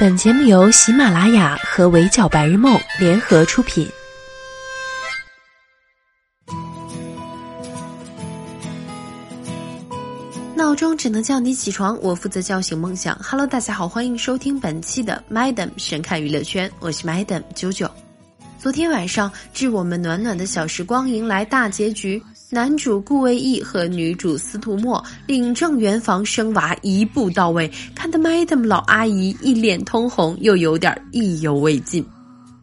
本节目由喜马拉雅和围剿白日梦联合出品。闹钟只能叫你起床，我负责叫醒梦想。Hello，大家好，欢迎收听本期的 Madam 神看娱乐圈，我是 Madam 九九。昨天晚上，致我们暖暖的小时光迎来大结局。男主顾魏烨和女主司徒墨领证圆房生娃一步到位，看得 Madam 老阿姨一脸通红，又有点意犹未尽。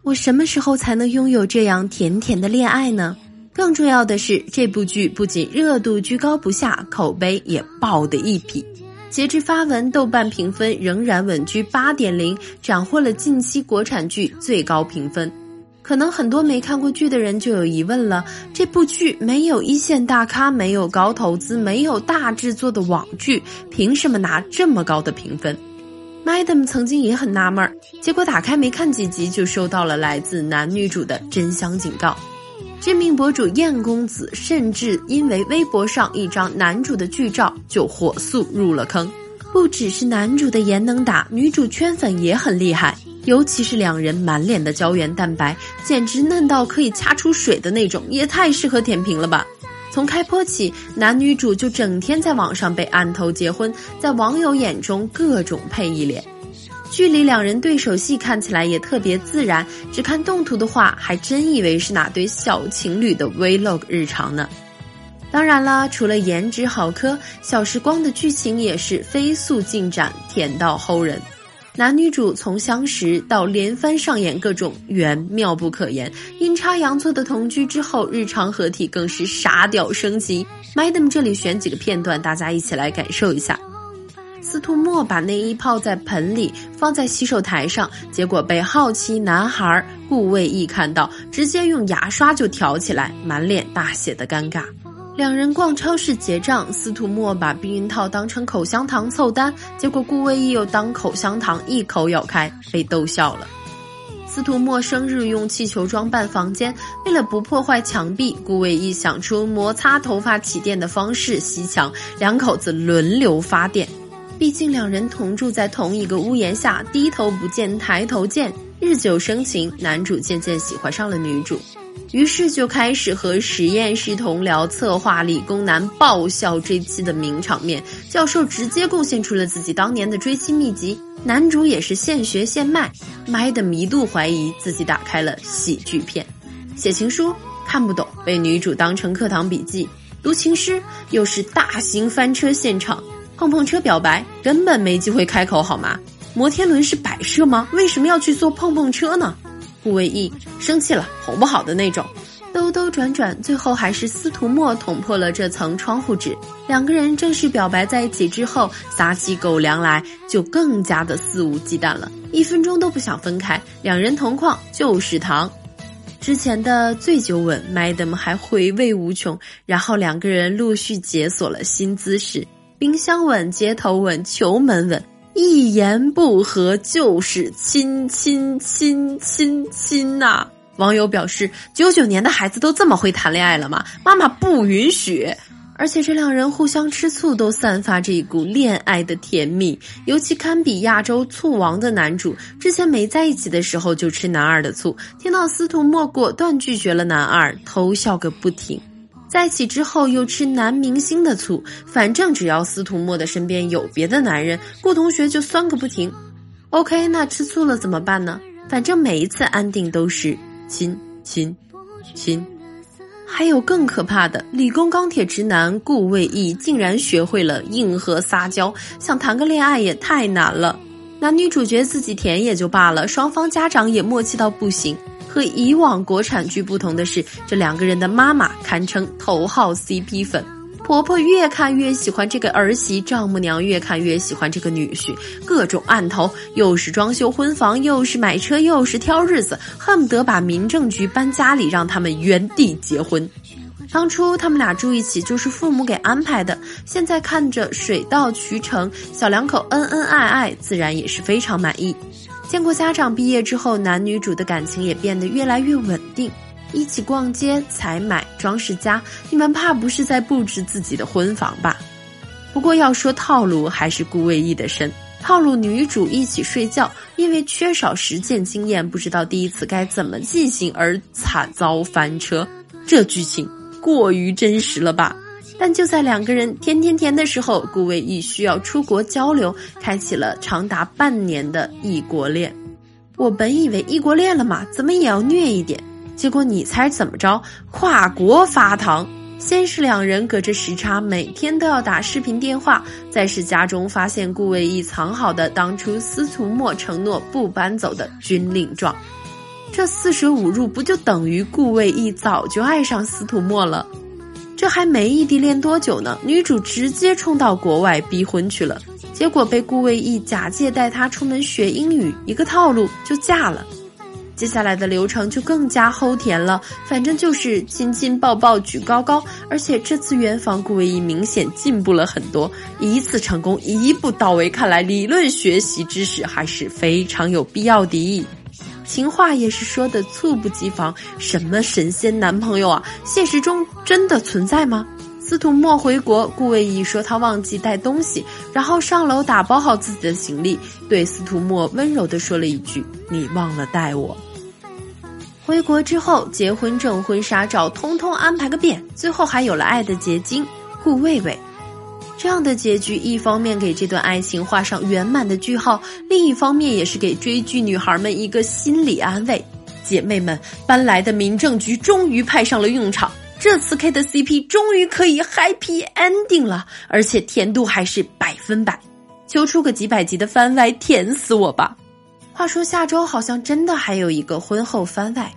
我什么时候才能拥有这样甜甜的恋爱呢？更重要的是，这部剧不仅热度居高不下，口碑也爆得一批。截至发文，豆瓣评分仍然稳居八点零，斩获了近期国产剧最高评分。可能很多没看过剧的人就有疑问了：这部剧没有一线大咖，没有高投资，没有大制作的网剧，凭什么拿这么高的评分？Madam 曾经也很纳闷儿，结果打开没看几集，就收到了来自男女主的真香警告。知名博主燕公子甚至因为微博上一张男主的剧照就火速入了坑。不只是男主的颜能打，女主圈粉也很厉害。尤其是两人满脸的胶原蛋白，简直嫩到可以掐出水的那种，也太适合舔屏了吧！从开播起，男女主就整天在网上被按头结婚，在网友眼中各种配一脸。剧里两人对手戏看起来也特别自然，只看动图的话，还真以为是哪对小情侣的 vlog 日常呢。当然啦，除了颜值好磕，《小时光》的剧情也是飞速进展，甜到齁人。男女主从相识到连番上演各种缘，妙不可言。阴差阳错的同居之后，日常合体更是傻屌升级。Madam 这里选几个片段，大家一起来感受一下。司徒墨把内衣泡在盆里，放在洗手台上，结果被好奇男孩顾魏烨看到，直接用牙刷就挑起来，满脸大写的尴尬。两人逛超市结账，司徒墨把避孕套当成口香糖凑单，结果顾魏烨又当口香糖一口咬开，被逗笑了。司徒墨生日用气球装扮房间，为了不破坏墙壁，顾魏烨想出摩擦头发起电的方式吸墙，两口子轮流发电。毕竟两人同住在同一个屋檐下，低头不见抬头见，日久生情，男主渐渐喜欢上了女主。于是就开始和实验室同僚策划理工男爆笑追妻的名场面。教授直接贡献出了自己当年的追妻秘籍，男主也是现学现卖。Madam 一度怀疑自己打开了喜剧片，写情书看不懂，被女主当成课堂笔记；读情诗又是大型翻车现场，碰碰车表白根本没机会开口好吗？摩天轮是摆设吗？为什么要去坐碰碰车呢？顾魏烨生气了，哄不好的那种，兜兜转转，最后还是司徒墨捅破了这层窗户纸。两个人正式表白在一起之后，撒起狗粮来就更加的肆无忌惮了，一分钟都不想分开。两人同框就是糖。之前的醉酒吻，Madam 还回味无穷。然后两个人陆续解锁了新姿势：冰箱吻、街头吻、球门吻。一言不合就是亲亲亲亲亲呐！网友表示，九九年的孩子都这么会谈恋爱了吗？妈妈不允许。而且这两人互相吃醋，都散发着一股恋爱的甜蜜。尤其堪比亚洲醋王的男主，之前没在一起的时候就吃男二的醋，听到司徒墨果断拒绝了男二，偷笑个不停。在一起之后又吃男明星的醋，反正只要司徒墨的身边有别的男人，顾同学就酸个不停。OK，那吃醋了怎么办呢？反正每一次安定都是亲亲亲。还有更可怕的，理工钢铁直男顾魏烨竟然学会了硬核撒娇，想谈个恋爱也太难了。男女主角自己甜也就罢了，双方家长也默契到不行。和以往国产剧不同的是，这两个人的妈妈堪称头号 CP 粉，婆婆越看越喜欢这个儿媳，丈母娘越看越喜欢这个女婿，各种暗头，又是装修婚房，又是买车，又是挑日子，恨不得把民政局搬家里，让他们原地结婚。当初他们俩住一起就是父母给安排的，现在看着水到渠成，小两口恩恩爱爱，自然也是非常满意。见过家长毕业之后，男女主的感情也变得越来越稳定，一起逛街、采买、装饰家。你们怕不是在布置自己的婚房吧？不过要说套路，还是顾魏烨的深。套路女主一起睡觉，因为缺少实践经验，不知道第一次该怎么进行而惨遭翻车。这剧情过于真实了吧？但就在两个人甜甜甜的时候，顾魏义需要出国交流，开启了长达半年的异国恋。我本以为异国恋了嘛，怎么也要虐一点？结果你猜怎么着？跨国发糖！先是两人隔着时差，每天都要打视频电话；再是家中发现顾魏义藏好的当初司徒墨承诺不搬走的军令状。这四舍五入，不就等于顾魏义早就爱上司徒墨了？这还没异地恋多久呢，女主直接冲到国外逼婚去了，结果被顾魏义假借带她出门学英语，一个套路就嫁了。接下来的流程就更加齁甜了，反正就是亲亲抱抱举高高，而且这次圆房顾魏义明显进步了很多，一次成功一步到位，看来理论学习知识还是非常有必要的。情话也是说的猝不及防，什么神仙男朋友啊？现实中真的存在吗？司徒墨回国，顾魏义说他忘记带东西，然后上楼打包好自己的行李，对司徒墨温柔地说了一句：“你忘了带我。”回国之后，结婚证、婚纱照通通安排个遍，最后还有了爱的结晶顾魏魏。这样的结局，一方面给这段爱情画上圆满的句号，另一方面也是给追剧女孩们一个心理安慰。姐妹们，搬来的民政局终于派上了用场。这次 K 的 CP 终于可以 Happy Ending 了，而且甜度还是百分百，求出个几百集的番外，甜死我吧！话说下周好像真的还有一个婚后番外。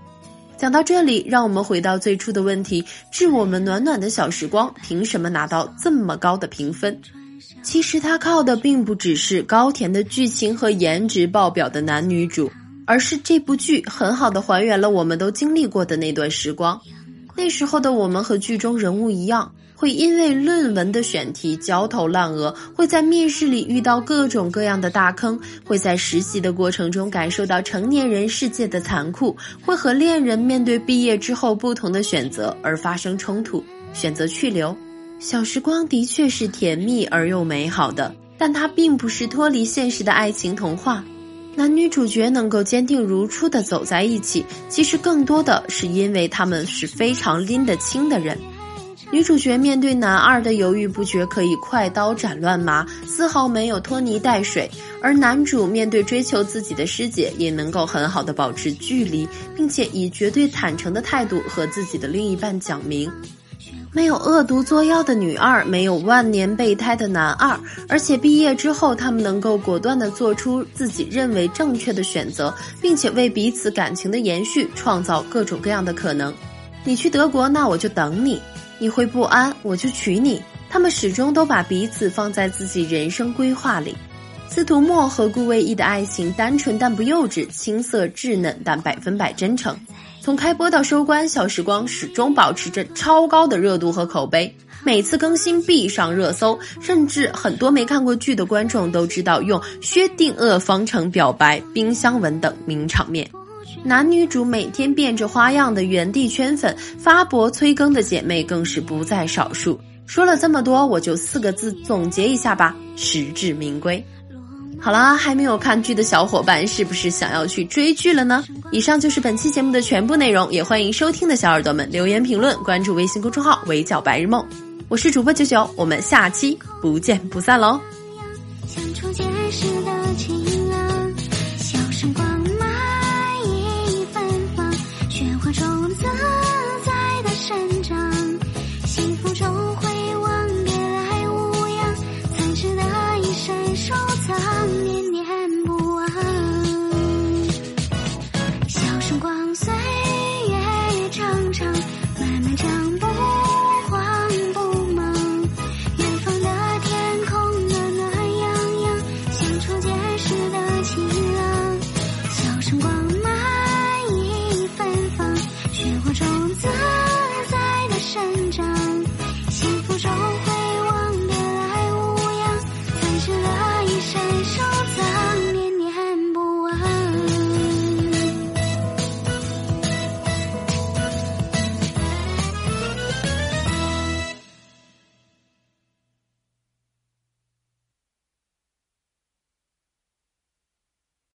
讲到这里，让我们回到最初的问题：致我们暖暖的小时光，凭什么拿到这么高的评分？其实它靠的并不只是高甜的剧情和颜值爆表的男女主，而是这部剧很好的还原了我们都经历过的那段时光。那时候的我们和剧中人物一样，会因为论文的选题焦头烂额，会在面试里遇到各种各样的大坑，会在实习的过程中感受到成年人世界的残酷，会和恋人面对毕业之后不同的选择而发生冲突，选择去留。小时光的确是甜蜜而又美好的，但它并不是脱离现实的爱情童话。男女主角能够坚定如初的走在一起，其实更多的是因为他们是非常拎得清的人。女主角面对男二的犹豫不决，可以快刀斩乱麻，丝毫没有拖泥带水；而男主面对追求自己的师姐，也能够很好的保持距离，并且以绝对坦诚的态度和自己的另一半讲明。没有恶毒作妖的女二，没有万年备胎的男二，而且毕业之后，他们能够果断地做出自己认为正确的选择，并且为彼此感情的延续创造各种各样的可能。你去德国，那我就等你；你会不安，我就娶你。他们始终都把彼此放在自己人生规划里。司徒墨和顾魏义的爱情单纯但不幼稚，青涩稚嫩但百分百真诚。从开播到收官，《小时光》始终保持着超高的热度和口碑，每次更新必上热搜，甚至很多没看过剧的观众都知道用薛定谔方程表白、冰箱吻等名场面。男女主每天变着花样的原地圈粉，发博催更的姐妹更是不在少数。说了这么多，我就四个字总结一下吧：实至名归。好啦，还没有看剧的小伙伴，是不是想要去追剧了呢？以上就是本期节目的全部内容，也欢迎收听的小耳朵们留言评论，关注微信公众号“围剿白日梦”，我是主播九九，我们下期不见不散喽。